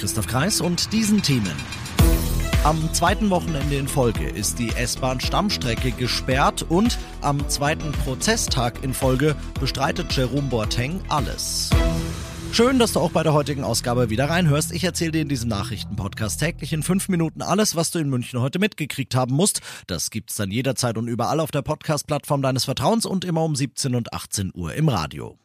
Christoph Kreis und diesen Themen. Am zweiten Wochenende in Folge ist die S-Bahn-Stammstrecke gesperrt und am zweiten Prozesstag in Folge bestreitet Jerome Boateng alles. Schön, dass du auch bei der heutigen Ausgabe wieder reinhörst. Ich erzähle dir in diesem Nachrichtenpodcast täglich in fünf Minuten alles, was du in München heute mitgekriegt haben musst. Das gibt's dann jederzeit und überall auf der Podcast-Plattform deines Vertrauens und immer um 17 und 18 Uhr im Radio.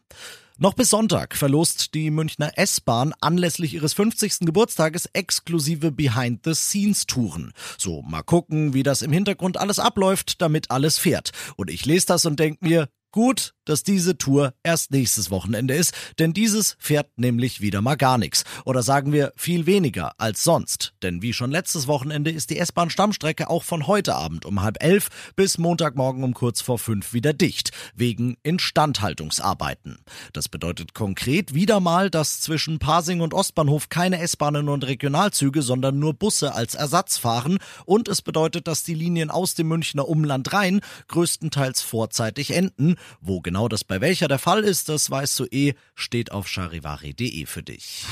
Noch bis Sonntag verlost die Münchner S-Bahn anlässlich ihres 50. Geburtstages exklusive Behind-the-Scenes-Touren. So, mal gucken, wie das im Hintergrund alles abläuft, damit alles fährt. Und ich lese das und denk mir, Gut, dass diese Tour erst nächstes Wochenende ist, denn dieses fährt nämlich wieder mal gar nichts. Oder sagen wir viel weniger als sonst. Denn wie schon letztes Wochenende ist die S-Bahn-Stammstrecke auch von heute Abend um halb elf bis Montagmorgen um kurz vor fünf wieder dicht, wegen Instandhaltungsarbeiten. Das bedeutet konkret wieder mal, dass zwischen Pasing und Ostbahnhof keine S-Bahnen und Regionalzüge, sondern nur Busse als Ersatz fahren. Und es bedeutet, dass die Linien aus dem Münchner Umland rein größtenteils vorzeitig enden wo genau das bei welcher der Fall ist, das weißt du eh, steht auf charivari.de für dich.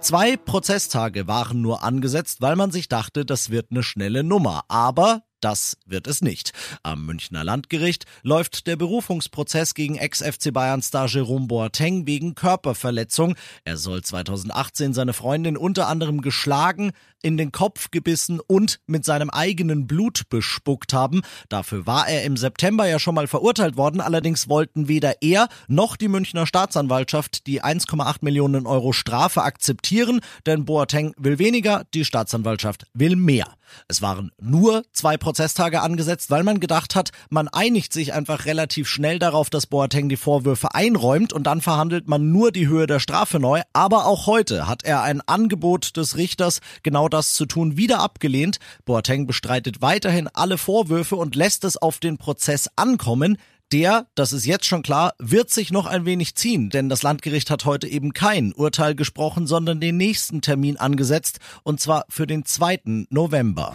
Zwei Prozesstage waren nur angesetzt, weil man sich dachte, das wird eine schnelle Nummer. Aber das wird es nicht. Am Münchner Landgericht läuft der Berufungsprozess gegen Ex-FC Bayern-Star Jerome Boateng wegen Körperverletzung. Er soll 2018 seine Freundin unter anderem geschlagen, in den Kopf gebissen und mit seinem eigenen Blut bespuckt haben. Dafür war er im September ja schon mal verurteilt worden. Allerdings wollten weder er noch die Münchner Staatsanwaltschaft die 1,8 Millionen Euro Strafe akzeptieren, denn Boateng will weniger, die Staatsanwaltschaft will mehr. Es waren nur zwei Prozesstage angesetzt, weil man gedacht hat, man einigt sich einfach relativ schnell darauf, dass Boateng die Vorwürfe einräumt und dann verhandelt man nur die Höhe der Strafe neu. Aber auch heute hat er ein Angebot des Richters, genau das zu tun, wieder abgelehnt. Boateng bestreitet weiterhin alle Vorwürfe und lässt es auf den Prozess ankommen. Der, das ist jetzt schon klar, wird sich noch ein wenig ziehen, denn das Landgericht hat heute eben kein Urteil gesprochen, sondern den nächsten Termin angesetzt, und zwar für den 2. November.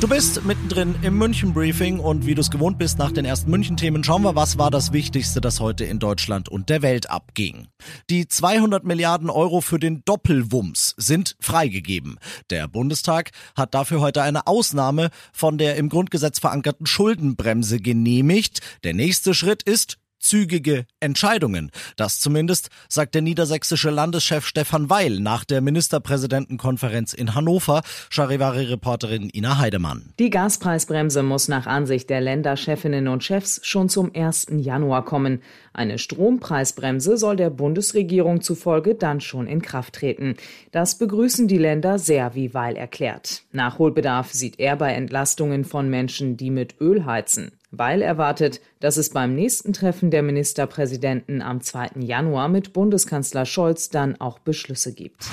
Du bist mittendrin im München Briefing und wie du es gewohnt bist nach den ersten München Themen, schauen wir, was war das Wichtigste, das heute in Deutschland und der Welt abging. Die 200 Milliarden Euro für den Doppelwumms sind freigegeben. Der Bundestag hat dafür heute eine Ausnahme von der im Grundgesetz verankerten Schuldenbremse genehmigt. Der nächste Schritt ist zügige Entscheidungen. Das zumindest sagt der niedersächsische Landeschef Stefan Weil nach der Ministerpräsidentenkonferenz in Hannover, Charivari-Reporterin Ina Heidemann. Die Gaspreisbremse muss nach Ansicht der Länderchefinnen und Chefs schon zum 1. Januar kommen. Eine Strompreisbremse soll der Bundesregierung zufolge dann schon in Kraft treten. Das begrüßen die Länder sehr, wie Weil erklärt. Nachholbedarf sieht er bei Entlastungen von Menschen, die mit Öl heizen. Weil erwartet, dass es beim nächsten Treffen der Ministerpräsidenten am 2. Januar mit Bundeskanzler Scholz dann auch Beschlüsse gibt.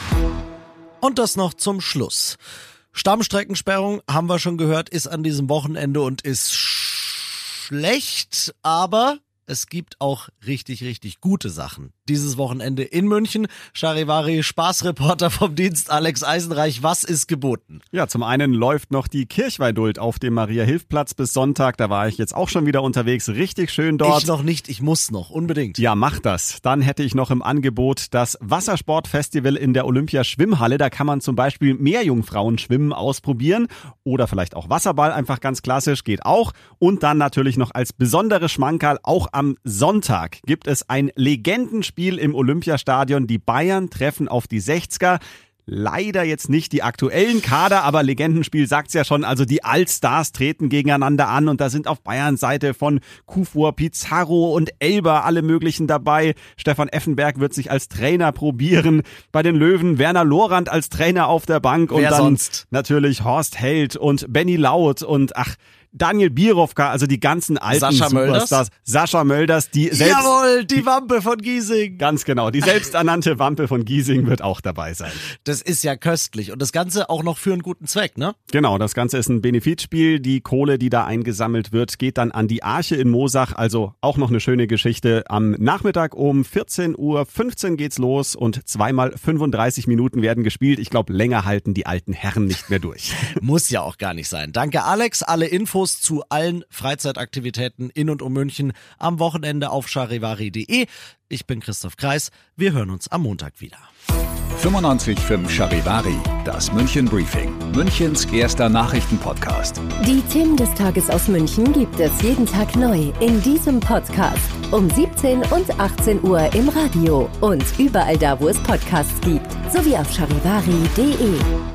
Und das noch zum Schluss. Stammstreckensperrung, haben wir schon gehört, ist an diesem Wochenende und ist schlecht, aber es gibt auch richtig, richtig gute Sachen. Dieses Wochenende in München. Charivari, Spaßreporter vom Dienst Alex Eisenreich. Was ist geboten? Ja, zum einen läuft noch die Kirchweiduld auf dem Maria-Hilf-Platz bis Sonntag. Da war ich jetzt auch schon wieder unterwegs. Richtig schön dort. Ich noch nicht, ich muss noch, unbedingt. Ja, mach das. Dann hätte ich noch im Angebot das Wassersportfestival in der Olympia-Schwimmhalle. Da kann man zum Beispiel Meerjungfrauen-Schwimmen ausprobieren. Oder vielleicht auch Wasserball, einfach ganz klassisch, geht auch. Und dann natürlich noch als besondere Schmankerl auch am Sonntag gibt es ein Legendenspiel im Olympiastadion. Die Bayern treffen auf die 60er. Leider jetzt nicht die aktuellen Kader, aber Legendenspiel sagt's ja schon. Also die Allstars treten gegeneinander an und da sind auf Bayern Seite von Kufur, Pizarro und Elber alle möglichen dabei. Stefan Effenberg wird sich als Trainer probieren. Bei den Löwen Werner Lorand als Trainer auf der Bank Wer und dann sonst? natürlich Horst Held und Benny Laut und ach, Daniel Birovka, also die ganzen alten Sascha Superstars. Mölders? Sascha Mölders, die selbst... Jawohl, die Wampe von Giesing. Ganz genau, die selbsternannte Wampe von Giesing wird auch dabei sein. Das ist ja köstlich und das Ganze auch noch für einen guten Zweck, ne? Genau, das Ganze ist ein Benefizspiel. Die Kohle, die da eingesammelt wird, geht dann an die Arche in Mosach. Also auch noch eine schöne Geschichte. Am Nachmittag um 14.15 Uhr geht's los und zweimal 35 Minuten werden gespielt. Ich glaube, länger halten die alten Herren nicht mehr durch. Muss ja auch gar nicht sein. Danke Alex. Alle Infos zu allen Freizeitaktivitäten in und um München am Wochenende auf charivari.de. Ich bin Christoph Kreis. Wir hören uns am Montag wieder. 95.5 Charivari, das München Briefing, Münchens erster Nachrichtenpodcast. Die Themen des Tages aus München gibt es jeden Tag neu in diesem Podcast. Um 17 und 18 Uhr im Radio und überall da, wo es Podcasts gibt. Sowie auf charivari.de.